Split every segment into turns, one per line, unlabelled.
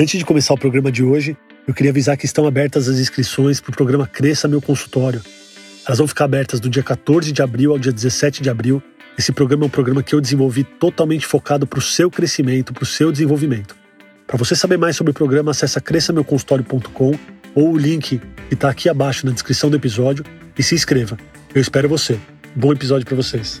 Antes de começar o programa de hoje, eu queria avisar que estão abertas as inscrições para o programa Cresça Meu Consultório. Elas vão ficar abertas do dia 14 de abril ao dia 17 de abril. Esse programa é um programa que eu desenvolvi totalmente focado para o seu crescimento, para o seu desenvolvimento. Para você saber mais sobre o programa, acessa cresçameuconsultório.com ou o link que está aqui abaixo na descrição do episódio e se inscreva. Eu espero você. Bom episódio para vocês.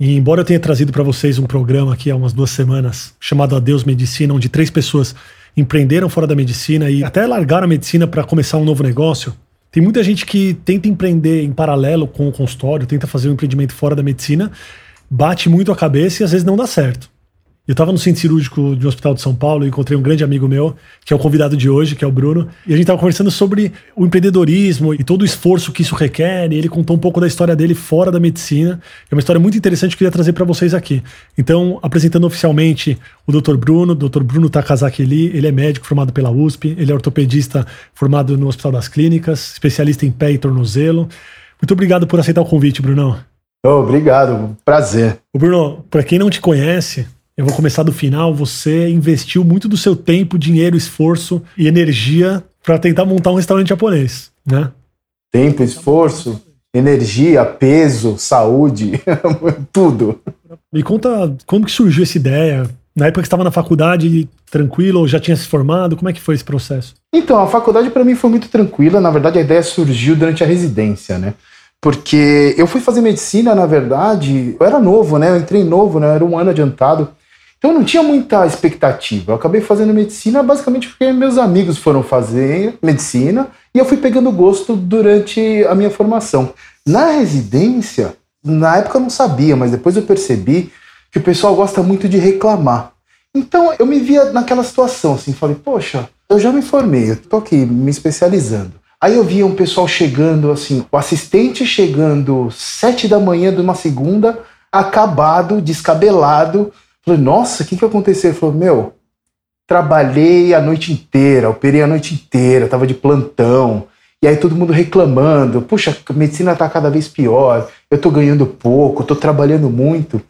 E embora eu tenha trazido para vocês um programa aqui há umas duas semanas chamado Adeus Medicina, onde três pessoas empreenderam fora da medicina e até largaram a medicina para começar um novo negócio, tem muita gente que tenta empreender em paralelo com o consultório, tenta fazer um empreendimento fora da medicina, bate muito a cabeça e às vezes não dá certo. Eu estava no centro cirúrgico de um hospital de São Paulo e encontrei um grande amigo meu, que é o convidado de hoje, que é o Bruno, e a gente estava conversando sobre o empreendedorismo e todo o esforço que isso requer, e ele contou um pouco da história dele fora da medicina. É uma história muito interessante que eu queria trazer para vocês aqui. Então, apresentando oficialmente o Dr. Bruno, Dr. Bruno Takazaki Eli, ele é médico formado pela USP, ele é ortopedista formado no Hospital das Clínicas, especialista em pé e tornozelo. Muito obrigado por aceitar o convite, Brunão.
Oh, obrigado, prazer.
O Bruno, para quem não te conhece, eu vou começar do final. Você investiu muito do seu tempo, dinheiro, esforço e energia para tentar montar um restaurante japonês, né?
Tempo, esforço, energia, peso, saúde, tudo.
Me conta como que surgiu essa ideia. Na época que estava na faculdade, tranquilo, ou já tinha se formado? Como é que foi esse processo?
Então, a faculdade para mim foi muito tranquila. Na verdade, a ideia surgiu durante a residência, né? Porque eu fui fazer medicina, na verdade, eu era novo, né? Eu entrei novo, né? Eu era um ano adiantado. Então eu não tinha muita expectativa. Eu acabei fazendo medicina basicamente porque meus amigos foram fazer medicina e eu fui pegando gosto durante a minha formação. Na residência, na época eu não sabia, mas depois eu percebi que o pessoal gosta muito de reclamar. Então eu me via naquela situação assim, falei, poxa, eu já me formei, eu tô aqui me especializando. Aí eu via um pessoal chegando assim, o assistente chegando sete da manhã de uma segunda, acabado, descabelado, Falei, nossa, o que, que aconteceu? Ele falou, meu, trabalhei a noite inteira, operei a noite inteira, tava de plantão. E aí todo mundo reclamando, puxa, a medicina tá cada vez pior, eu tô ganhando pouco, tô trabalhando muito.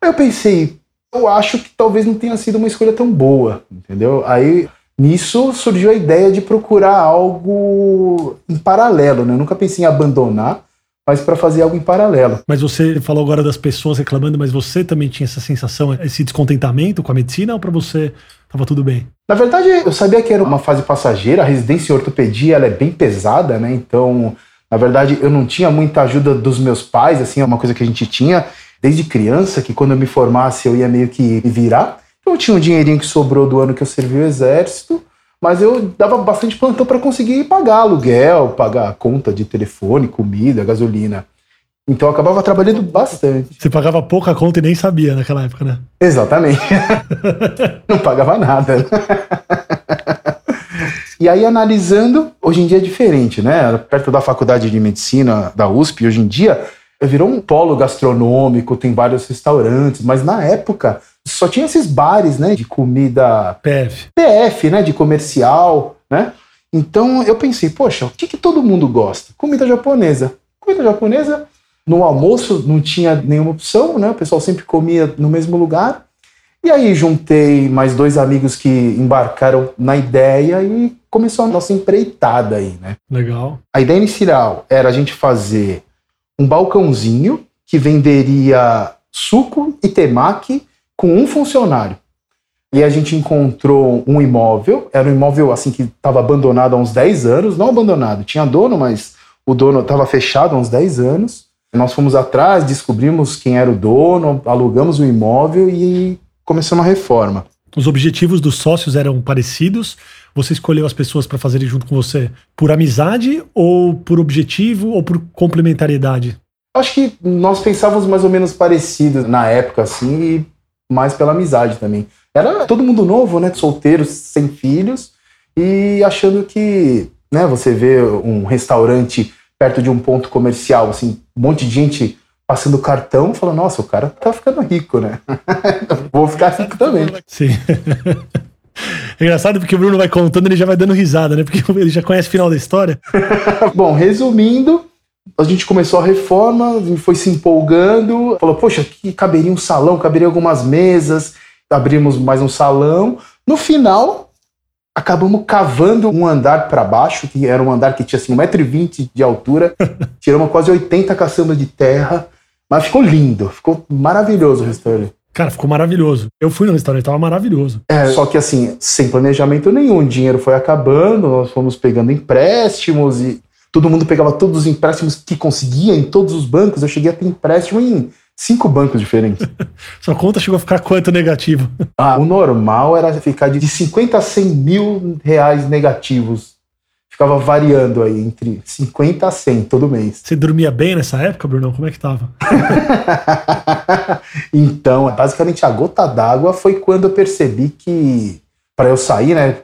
Aí eu pensei, eu acho que talvez não tenha sido uma escolha tão boa, entendeu? Aí nisso surgiu a ideia de procurar algo em paralelo, né? Eu nunca pensei em abandonar, mas para fazer algo em paralelo.
Mas você falou agora das pessoas reclamando, mas você também tinha essa sensação, esse descontentamento com a medicina ou para você estava tudo bem?
Na verdade, eu sabia que era uma fase passageira, a residência em ortopedia ela é bem pesada, né? Então, na verdade, eu não tinha muita ajuda dos meus pais, assim, é uma coisa que a gente tinha desde criança, que quando eu me formasse eu ia meio que virar. Então, eu tinha um dinheirinho que sobrou do ano que eu servi o exército, mas eu dava bastante plantão para conseguir pagar aluguel, pagar conta de telefone, comida, gasolina. Então eu acabava trabalhando bastante.
Você pagava pouca conta e nem sabia naquela época, né?
Exatamente. Não pagava nada. E aí, analisando, hoje em dia é diferente, né? Perto da faculdade de medicina da USP, hoje em dia, virou um polo gastronômico, tem vários restaurantes, mas na época só tinha esses bares, né, de comida
PF,
PF, né, de comercial, né? Então eu pensei, poxa, o que, que todo mundo gosta? Comida japonesa. Comida japonesa, no almoço não tinha nenhuma opção, né? O pessoal sempre comia no mesmo lugar. E aí juntei mais dois amigos que embarcaram na ideia e começou a nossa empreitada aí, né?
Legal.
A ideia inicial era a gente fazer um balcãozinho que venderia suco e temaki com um funcionário. E a gente encontrou um imóvel, era um imóvel assim que estava abandonado há uns 10 anos, não abandonado, tinha dono, mas o dono estava fechado há uns 10 anos. Nós fomos atrás, descobrimos quem era o dono, alugamos o imóvel e começamos a reforma.
Os objetivos dos sócios eram parecidos? Você escolheu as pessoas para fazerem junto com você por amizade ou por objetivo ou por complementariedade?
Acho que nós pensávamos mais ou menos parecido na época, assim, e mais pela amizade também. Era todo mundo novo, né? Solteiros, sem filhos, e achando que, né, você vê um restaurante perto de um ponto comercial, assim, um monte de gente passando cartão, fala, nossa, o cara tá ficando rico, né? Vou ficar rico também.
Sim. É engraçado porque o Bruno vai contando, ele já vai dando risada, né? Porque ele já conhece o final da história.
Bom, resumindo, a gente começou a reforma, foi se empolgando, falou, poxa, aqui caberia um salão, caberia algumas mesas, abrimos mais um salão. No final, acabamos cavando um andar para baixo, que era um andar que tinha assim 1,20m de altura, tiramos quase 80 caçambas de terra, mas ficou lindo, ficou maravilhoso o restaurante.
Cara, ficou maravilhoso. Eu fui no restaurante, tava maravilhoso.
É, só que assim, sem planejamento nenhum, o dinheiro foi acabando, nós fomos pegando empréstimos e todo mundo pegava todos os empréstimos que conseguia em todos os bancos. Eu cheguei a ter empréstimo em cinco bancos diferentes.
Sua conta chegou a ficar quanto negativo?
Ah, o normal era ficar de 50 a 100 mil reais negativos. Ficava variando aí entre 50 a 100 todo mês.
Você dormia bem nessa época, Brunão? Como é que tava?
então, basicamente a gota d'água foi quando eu percebi que, para eu sair, né,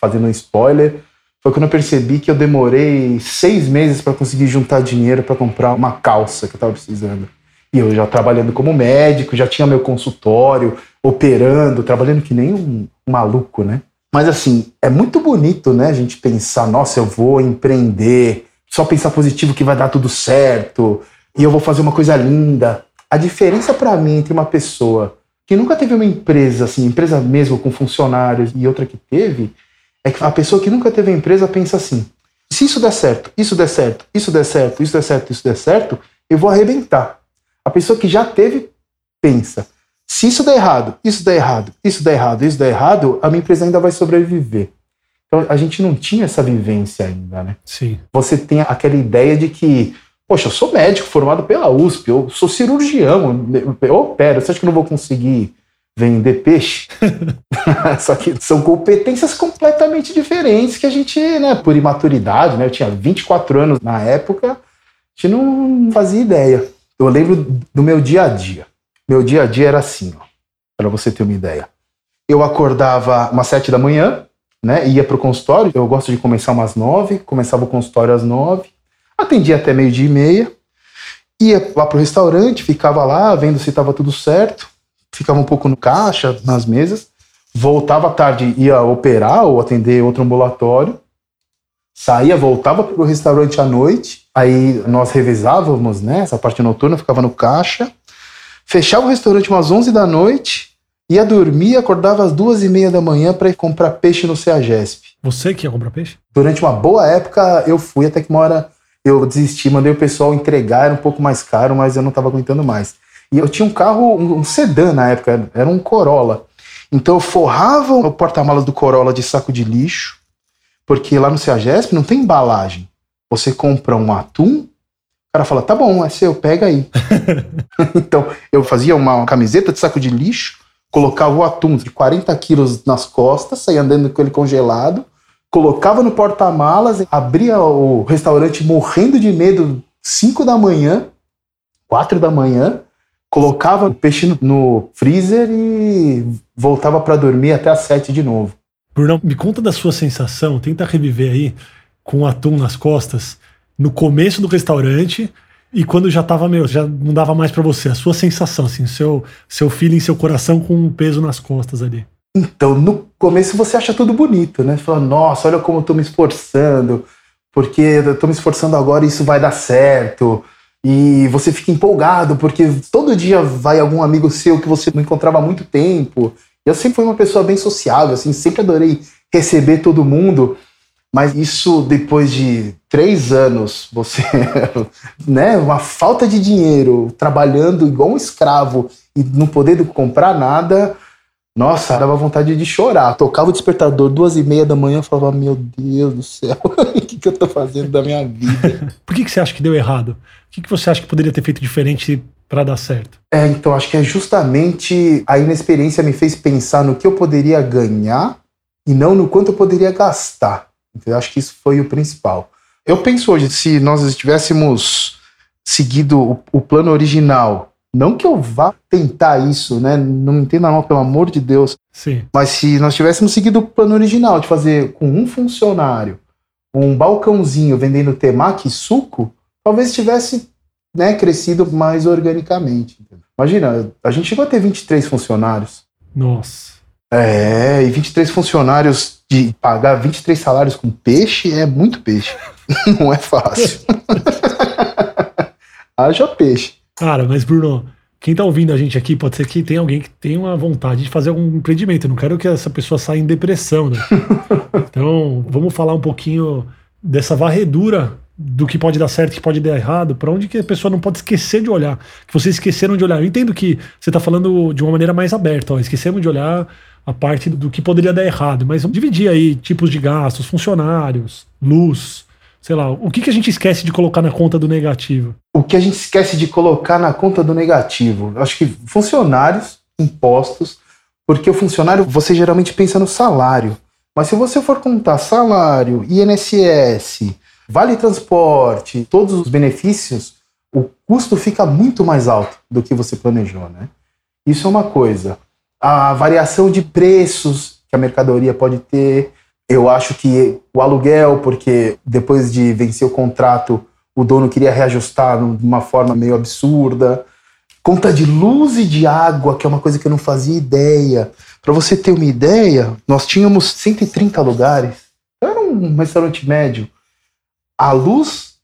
fazendo um spoiler, foi quando eu percebi que eu demorei seis meses para conseguir juntar dinheiro para comprar uma calça que eu estava precisando. E eu já trabalhando como médico, já tinha meu consultório, operando, trabalhando que nem um, um maluco, né? Mas assim, é muito bonito, né, a gente pensar, nossa, eu vou empreender, só pensar positivo que vai dar tudo certo, e eu vou fazer uma coisa linda. A diferença para mim entre uma pessoa que nunca teve uma empresa, assim, empresa mesmo com funcionários e outra que teve, é que a pessoa que nunca teve empresa pensa assim: se isso der certo, isso der certo, isso der certo, isso der certo, isso der certo, eu vou arrebentar. A pessoa que já teve pensa: se isso der errado, isso der errado, isso der errado, isso der errado, a minha empresa ainda vai sobreviver. Então a gente não tinha essa vivência ainda, né?
Sim.
Você tem aquela ideia de que, poxa, eu sou médico formado pela USP, eu sou cirurgião, eu opero, você acha que eu não vou conseguir vender peixe? Só que são competências completamente diferentes que a gente, né, por imaturidade, né, eu tinha 24 anos na época, a gente não fazia ideia. Eu lembro do meu dia a dia. Meu dia a dia era assim, para você ter uma ideia. Eu acordava umas sete da manhã, né? Ia para o consultório. Eu gosto de começar umas nove. Começava o consultório às nove. Atendia até meio dia e meia. Ia lá para o restaurante, ficava lá vendo se estava tudo certo. Ficava um pouco no caixa, nas mesas. Voltava à tarde, ia operar ou atender outro ambulatório saía, voltava para o restaurante à noite, aí nós revezávamos, né, essa parte noturna, ficava no caixa, fechava o restaurante umas 11 da noite, ia dormir, acordava às duas e meia da manhã para ir comprar peixe no CEAGESP.
Você que ia comprar peixe?
Durante uma boa época eu fui, até que uma hora eu desisti, mandei o pessoal entregar, era um pouco mais caro, mas eu não estava aguentando mais. E eu tinha um carro, um, um sedã na época, era um Corolla. Então eu forrava o porta-malas do Corolla de saco de lixo, porque lá no CEAGESP não tem embalagem. Você compra um atum, cara fala, tá bom, é seu, pega aí. então, eu fazia uma camiseta de saco de lixo, colocava o atum de 40 quilos nas costas, saía andando com ele congelado, colocava no porta-malas, abria o restaurante morrendo de medo, 5 da manhã, 4 da manhã, colocava o peixe no, freezer e voltava para dormir até às 7 de novo.
Brunão, me conta da sua sensação, tenta reviver aí, com o atum nas costas, no começo do restaurante e quando já tava, meu, já não dava mais para você. A sua sensação, assim, seu, seu feeling, seu coração com um peso nas costas ali.
Então, no começo você acha tudo bonito, né? Você fala, nossa, olha como eu tô me esforçando, porque eu tô me esforçando agora e isso vai dar certo. E você fica empolgado, porque todo dia vai algum amigo seu que você não encontrava há muito tempo eu sempre fui uma pessoa bem sociável, assim, sempre adorei receber todo mundo, mas isso depois de três anos, você, né, uma falta de dinheiro, trabalhando igual um escravo e não poder comprar nada, nossa, dava vontade de chorar. Tocava o despertador duas e meia da manhã, e falava, meu Deus do céu, o que, que eu tô fazendo da minha vida?
Por que, que você acha que deu errado? O que, que você acha que poderia ter feito diferente para dar certo?
É, então acho que é justamente a inexperiência me fez pensar no que eu poderia ganhar e não no quanto eu poderia gastar. Então, eu acho que isso foi o principal. Eu penso hoje, se nós tivéssemos seguido o, o plano original Não que eu vá tentar isso, né? Não entenda mal, pelo amor de Deus.
Sim.
Mas se nós tivéssemos seguido o plano original de fazer com um funcionário um balcãozinho vendendo temaki e suco, talvez tivesse né, crescido mais organicamente. Imagina, a gente chegou a ter 23 funcionários.
Nossa.
É, e 23 funcionários de pagar 23 salários com peixe é muito peixe. Não é fácil. Haja peixe.
Cara, mas Bruno, quem tá ouvindo a gente aqui, pode ser que tenha alguém que tenha uma vontade de fazer algum empreendimento. Eu não quero que essa pessoa saia em depressão, né? então, vamos falar um pouquinho dessa varredura do que pode dar certo e que pode dar errado, para onde que a pessoa não pode esquecer de olhar, que vocês esqueceram de olhar. Eu entendo que você está falando de uma maneira mais aberta, ó, esquecemos de olhar a parte do que poderia dar errado, mas vamos dividir aí tipos de gastos, funcionários, luz, sei lá, o que, que a gente esquece de colocar na conta do negativo?
O que a gente esquece de colocar na conta do negativo? Acho que funcionários, impostos, porque o funcionário, você geralmente pensa no salário. Mas se você for contar salário, INSS, vale transporte, todos os benefícios, o custo fica muito mais alto do que você planejou, né? Isso é uma coisa. A variação de preços que a mercadoria pode ter, eu acho que o aluguel, porque depois de vencer o contrato, o dono queria reajustar de uma forma meio absurda. Conta de luz e de água, que é uma coisa que eu não fazia ideia. Para você ter uma ideia, nós tínhamos 130 lugares. Era um restaurante médio. A luz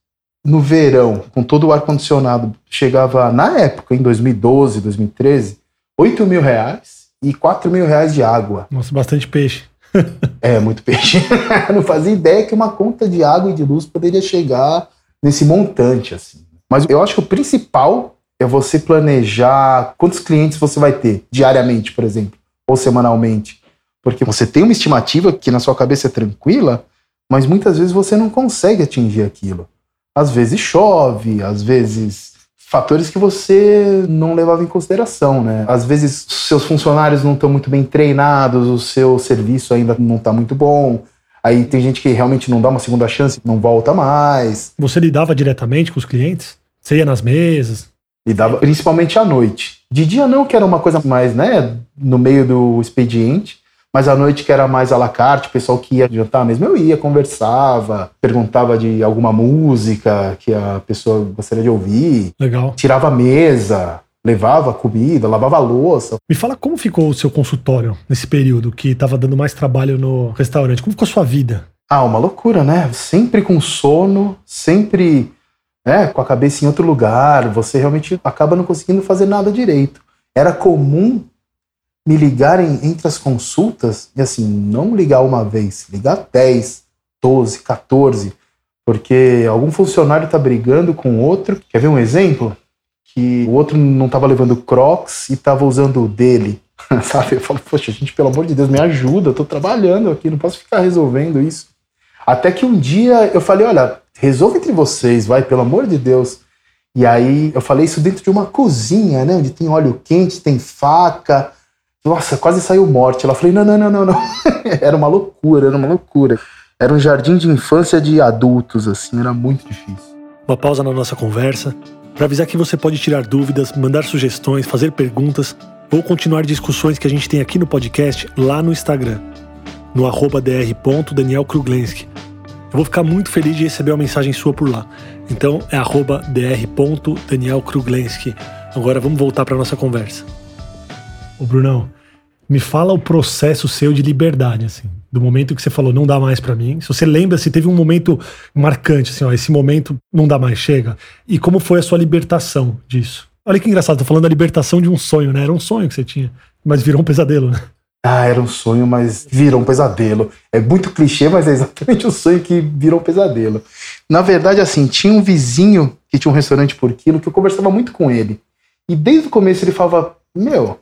no verão, com todo o ar-condicionado, chegava, na época, em 2012, 2013, 8 mil reais e 4 mil reais de água.
Nossa, bastante peixe.
É, muito peixe. não fazia ideia que uma conta de água e de luz poderia chegar nesse montante, assim. Mas eu acho que o principal é você planejar quantos clientes você vai ter diariamente, por exemplo, ou semanalmente. Porque você tem uma estimativa que na sua cabeça é tranquila, mas muitas vezes você não consegue atingir aquilo. Às vezes chove, às vezes fatores que você não levava em consideração, né? Às vezes seus funcionários não estão muito bem treinados, o seu serviço ainda não está muito bom. Aí tem gente que realmente não dá uma segunda chance, não volta mais.
Você lidava diretamente com os clientes? Você ia nas mesas?
Lidava principalmente à noite. De dia não, que era uma coisa mais, né, no meio do expediente. Mas à noite que era mais à la carte, o pessoal que ia jantar mesmo, eu ia, conversava, perguntava de alguma música que a pessoa gostaria de ouvir.
Legal.
Tirava a mesa, levava comida, lavava a louça.
Me fala como ficou o seu consultório nesse período que estava dando mais trabalho no restaurante. Como ficou a sua vida?
Ah, uma loucura, né? Sempre com sono, sempre né, com a cabeça em outro lugar. Você realmente acaba não conseguindo fazer nada direito. Era comum me ligarem entre as consultas, e assim, não ligar uma vez, ligar 10, 12, 14, porque algum funcionário está brigando com outro. Quer ver um exemplo? Que o outro não estava levando Crocs e estava usando o dele. Sabe? Eu falo, poxa, gente, pelo amor de Deus, me ajuda, eu estou trabalhando aqui, não posso ficar resolvendo isso. Até que um dia eu falei, olha, resolva entre vocês, vai, pelo amor de Deus. E aí eu falei isso dentro de uma cozinha, né? Onde tem óleo quente, tem faca, nossa, quase saiu morte. Ela falou: não, não, não, não, não. era uma loucura, era uma loucura. Era um jardim de infância de adultos, assim, era muito difícil.
Uma pausa na nossa conversa para avisar que você pode tirar dúvidas, mandar sugestões, fazer perguntas ou continuar discussões que a gente tem aqui no podcast lá no Instagram, no arroba dr.danielkruglenski. Eu vou ficar muito feliz de receber uma mensagem sua por lá. Então é arroba dr.danielkruglenski. Agora vamos voltar para nossa conversa. Ô Brunão, me fala o processo seu de liberdade, assim, do momento que você falou não dá mais para mim. Se você lembra se teve um momento marcante, assim, ó, esse momento não dá mais, chega. E como foi a sua libertação disso? Olha que engraçado, tô falando da libertação de um sonho, né? Era um sonho que você tinha, mas virou um pesadelo, né?
Ah, era um sonho, mas virou um pesadelo. É muito clichê, mas é exatamente o sonho que virou um pesadelo. Na verdade, assim, tinha um vizinho que tinha um restaurante por quilo que eu conversava muito com ele. E desde o começo ele falava: Meu,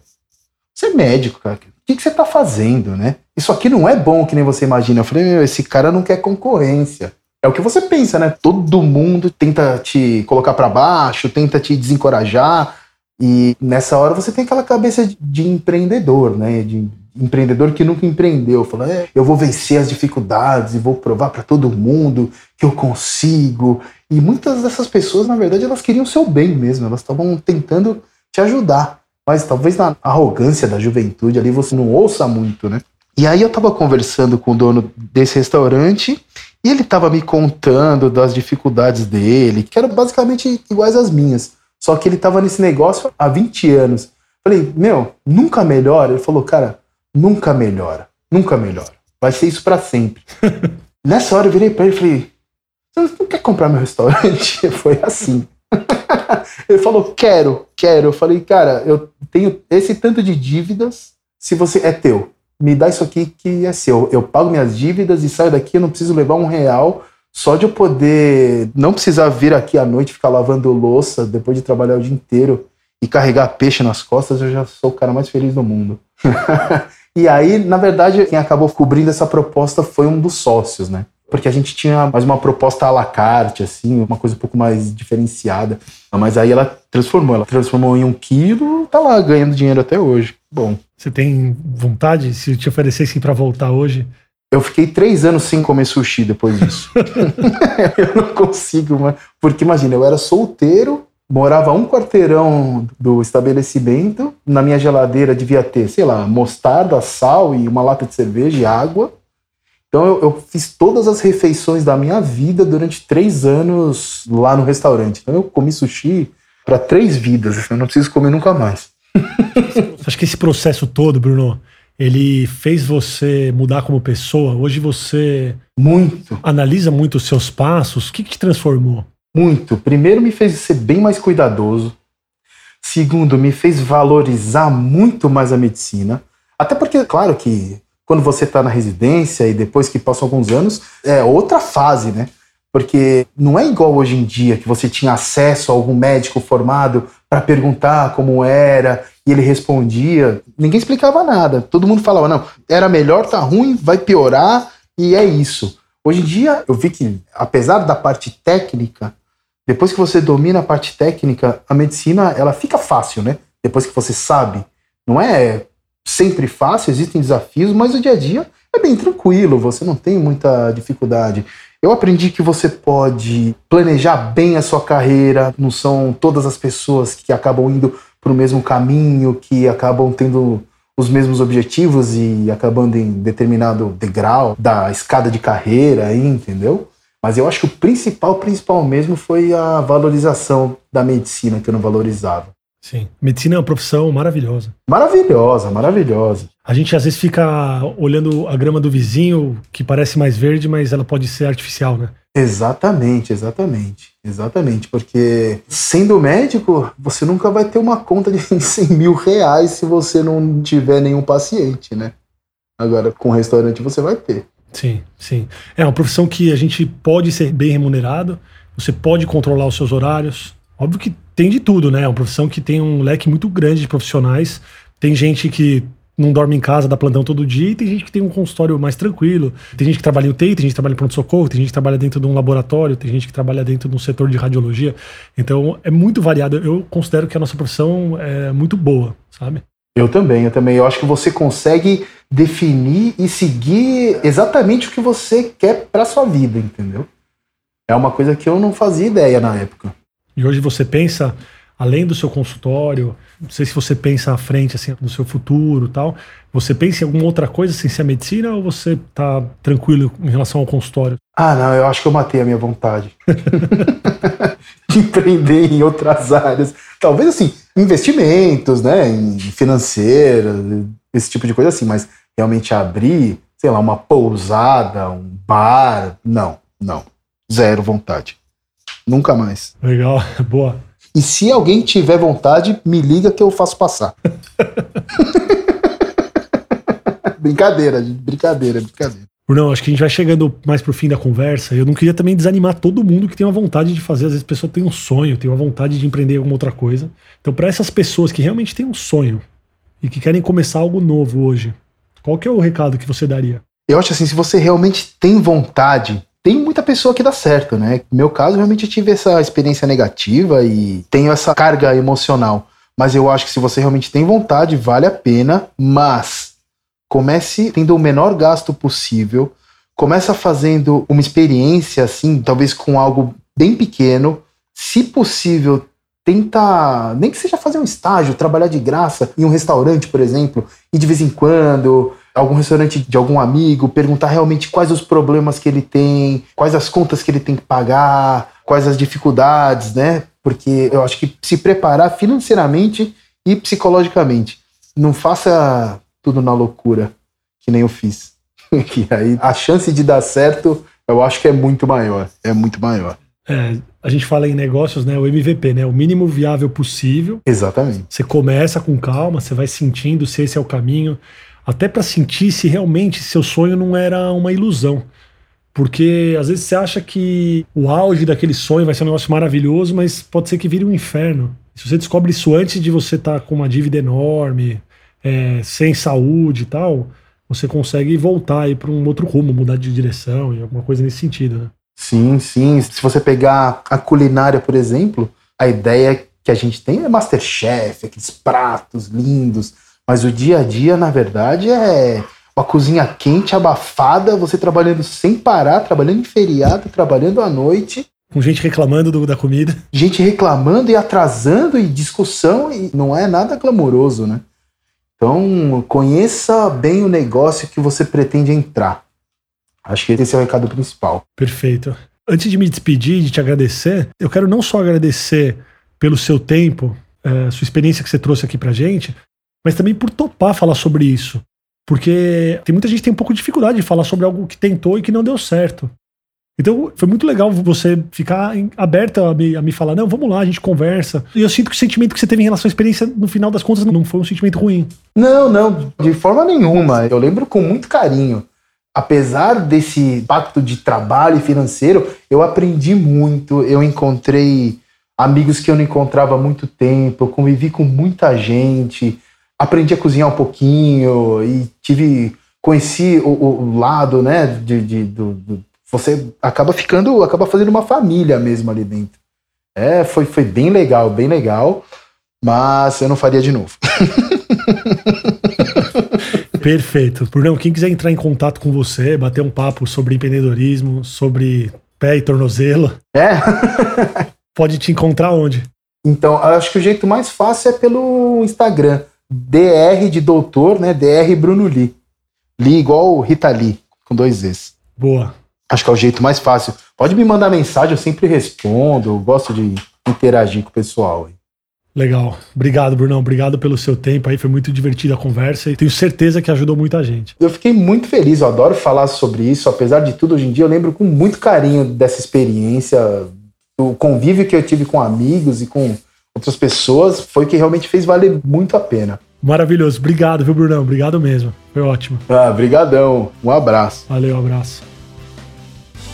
você é médico, cara. O que, que você tá fazendo, né? Isso aqui não é bom que nem você imagina. Eu falei, meu, esse cara não quer concorrência. É o que você pensa, né? Todo mundo tenta te colocar para baixo, tenta te desencorajar. E nessa hora você tem aquela cabeça de, de empreendedor, né? De empreendedor que nunca empreendeu. Fala, é, eu vou vencer as dificuldades e vou provar para todo mundo que eu consigo. E muitas dessas pessoas, na verdade, elas queriam o seu bem mesmo. Elas estavam tentando te te ajudar. Mas talvez na arrogância da juventude ali você não ouça muito, né? E aí eu tava conversando com o dono desse restaurante e ele tava me contando das dificuldades dele, que eram basicamente iguais às minhas. Só que ele tava nesse negócio há 20 anos. Falei, meu, nunca melhora? Ele falou, cara, nunca melhora. Nunca melhora. Vai ser isso para sempre. Nessa hora eu virei pra ele e falei, você não quer comprar meu restaurante? Foi assim. ele falou, quero, quero. Eu falei, cara, eu tenho esse tanto de dívidas, se você é teu. Me dá isso aqui que é seu. Eu pago minhas dívidas e saio daqui, eu não preciso levar um real só de eu poder não precisar vir aqui à noite ficar lavando louça depois de trabalhar o dia inteiro e carregar peixe nas costas, eu já sou o cara mais feliz do mundo. e aí, na verdade, quem acabou cobrindo essa proposta foi um dos sócios, né? Porque a gente tinha mais uma proposta à la carte, assim, uma coisa um pouco mais diferenciada. Mas aí ela transformou, ela transformou em um quilo, tá lá ganhando dinheiro até hoje. Bom.
Você tem vontade, se te oferecessem para voltar hoje,
eu fiquei três anos sem comer sushi depois disso. eu não consigo, mas... porque imagina, eu era solteiro, morava um quarteirão do estabelecimento, na minha geladeira devia ter, sei lá, mostarda, sal e uma lata de cerveja e água. Então eu, eu fiz todas as refeições da minha vida durante três anos lá no restaurante. Então eu comi sushi para três vidas, eu não preciso comer nunca mais.
Acho que esse processo todo, Bruno, ele fez você mudar como pessoa? Hoje você.
Muito.
Analisa muito os seus passos? O que, que te transformou?
Muito. Primeiro, me fez ser bem mais cuidadoso. Segundo, me fez valorizar muito mais a medicina. Até porque, claro que quando você está na residência e depois que passam alguns anos, é outra fase, né? Porque não é igual hoje em dia que você tinha acesso a algum médico formado para perguntar como era e ele respondia. Ninguém explicava nada. Todo mundo falava, não, era melhor, tá ruim, vai piorar e é isso. Hoje em dia, eu vi que, apesar da parte técnica, depois que você domina a parte técnica, a medicina ela fica fácil, né? Depois que você sabe. Não é sempre fácil, existem desafios, mas o dia a dia é bem tranquilo, você não tem muita dificuldade. Eu aprendi que você pode planejar bem a sua carreira, não são todas as pessoas que acabam indo para o mesmo caminho, que acabam tendo os mesmos objetivos e acabando em determinado degrau da escada de carreira, aí, entendeu? Mas eu acho que o principal, principal mesmo foi a valorização da medicina que eu não valorizava.
Sim. Medicina é uma profissão maravilhosa.
Maravilhosa, maravilhosa.
A gente às vezes fica olhando a grama do vizinho, que parece mais verde, mas ela pode ser artificial, né?
Exatamente, exatamente. Exatamente, porque sendo médico, você nunca vai ter uma conta de 100 mil reais se você não tiver nenhum paciente, né? Agora, com restaurante você vai ter.
Sim, sim. É uma profissão que a gente pode ser bem remunerado, você pode controlar os seus horários, Óbvio que tem de tudo, né? É uma profissão que tem um leque muito grande de profissionais. Tem gente que não dorme em casa, dá plantão todo dia, e tem gente que tem um consultório mais tranquilo. Tem gente que trabalha em UTI, tem gente que trabalha em pronto-socorro, tem gente que trabalha dentro de um laboratório, tem gente que trabalha dentro de um setor de radiologia. Então é muito variado. Eu considero que a nossa profissão é muito boa, sabe?
Eu também, eu também. Eu acho que você consegue definir e seguir exatamente o que você quer para sua vida, entendeu? É uma coisa que eu não fazia ideia na época.
E hoje você pensa, além do seu consultório, não sei se você pensa à frente, assim, no seu futuro tal, você pensa em alguma outra coisa sem ser a medicina ou você tá tranquilo em relação ao consultório?
Ah, não, eu acho que eu matei a minha vontade. de empreender em outras áreas. Talvez, assim, investimentos, né, em financeira, esse tipo de coisa assim, mas realmente abrir, sei lá, uma pousada, um bar, não, não. Zero vontade. Nunca mais.
Legal, boa.
E se alguém tiver vontade, me liga que eu faço passar. brincadeira, brincadeira, brincadeira.
Não, acho que a gente vai chegando mais pro fim da conversa. Eu não queria também desanimar todo mundo que tem uma vontade de fazer. Às vezes a pessoa tem um sonho, tem uma vontade de empreender alguma outra coisa. Então, para essas pessoas que realmente têm um sonho e que querem começar algo novo hoje, qual que é o recado que você daria?
Eu acho assim, se você realmente tem vontade, tem muita pessoa que dá certo, né? No meu caso, realmente eu tive essa experiência negativa e tenho essa carga emocional. Mas eu acho que se você realmente tem vontade, vale a pena. Mas comece tendo o menor gasto possível. Começa fazendo uma experiência, assim, talvez com algo bem pequeno. Se possível, tenta, nem que seja fazer um estágio, trabalhar de graça em um restaurante, por exemplo, e de vez em quando, algum restaurante de algum amigo, perguntar realmente quais os problemas que ele tem, quais as contas que ele tem que pagar, quais as dificuldades, né? Porque eu acho que se preparar financeiramente e psicologicamente. Não faça tudo na loucura, que nem eu fiz. que aí a chance de dar certo, eu acho que é muito maior. É muito maior.
É, a gente fala em negócios, né? O MVP, né? O mínimo viável possível.
Exatamente.
Você começa com calma, você vai sentindo se esse é o caminho, até para sentir se realmente seu sonho não era uma ilusão. Porque às vezes você acha que o auge daquele sonho vai ser um negócio maravilhoso, mas pode ser que vire um inferno. Se você descobre isso antes de você estar tá com uma dívida enorme, é, sem saúde e tal, você consegue voltar para um outro rumo, mudar de direção e alguma coisa nesse sentido, né?
Sim, sim. Se você pegar a culinária, por exemplo, a ideia que a gente tem é Masterchef, aqueles pratos lindos, mas o dia a dia, na verdade, é uma cozinha quente, abafada, você trabalhando sem parar, trabalhando em feriado, trabalhando à noite.
Com gente reclamando do, da comida.
Gente reclamando e atrasando e discussão, e não é nada glamouroso, né? Então, conheça bem o negócio que você pretende entrar. Acho que esse é o recado principal.
Perfeito. Antes de me despedir, de te agradecer, eu quero não só agradecer pelo seu tempo, é, sua experiência que você trouxe aqui pra gente, mas também por topar falar sobre isso. Porque tem muita gente que tem um pouco de dificuldade de falar sobre algo que tentou e que não deu certo. Então foi muito legal você ficar aberta a me, a me falar, não, vamos lá, a gente conversa. E eu sinto que o sentimento que você teve em relação à experiência, no final das contas, não foi um sentimento ruim.
Não, não, de forma nenhuma. Eu lembro com muito carinho apesar desse pacto de trabalho financeiro, eu aprendi muito, eu encontrei amigos que eu não encontrava há muito tempo, eu convivi com muita gente, aprendi a cozinhar um pouquinho e tive conheci o, o lado, né, de, de do, do, você acaba ficando, acaba fazendo uma família mesmo ali dentro. É, foi, foi bem legal, bem legal, mas eu não faria de novo.
Perfeito. Bruno, quem quiser entrar em contato com você, bater um papo sobre empreendedorismo, sobre pé e tornozelo.
É?
pode te encontrar onde?
Então, acho que o jeito mais fácil é pelo Instagram. DR de doutor, né? DR Bruno Lee. Lee igual Rita Lee, com dois Z's.
Boa.
Acho que é o jeito mais fácil. Pode me mandar mensagem, eu sempre respondo. Eu gosto de interagir com o pessoal.
Legal. Obrigado, Brunão. Obrigado pelo seu tempo aí. Foi muito divertida a conversa e tenho certeza que ajudou muita gente.
Eu fiquei muito feliz. Eu adoro falar sobre isso. Apesar de tudo, hoje em dia eu lembro com muito carinho dessa experiência. O convívio que eu tive com amigos e com outras pessoas foi o que realmente fez valer muito a pena.
Maravilhoso. Obrigado, viu, Brunão? Obrigado mesmo. Foi ótimo.
Ah, brigadão. Um abraço.
Valeu, um abraço.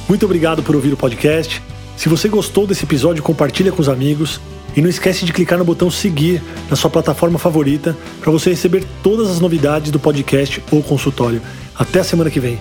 Muito obrigado por ouvir o podcast. Se você gostou desse episódio, compartilha com os amigos. E não esquece de clicar no botão seguir na sua plataforma favorita para você receber todas as novidades do podcast ou consultório. Até a semana que vem.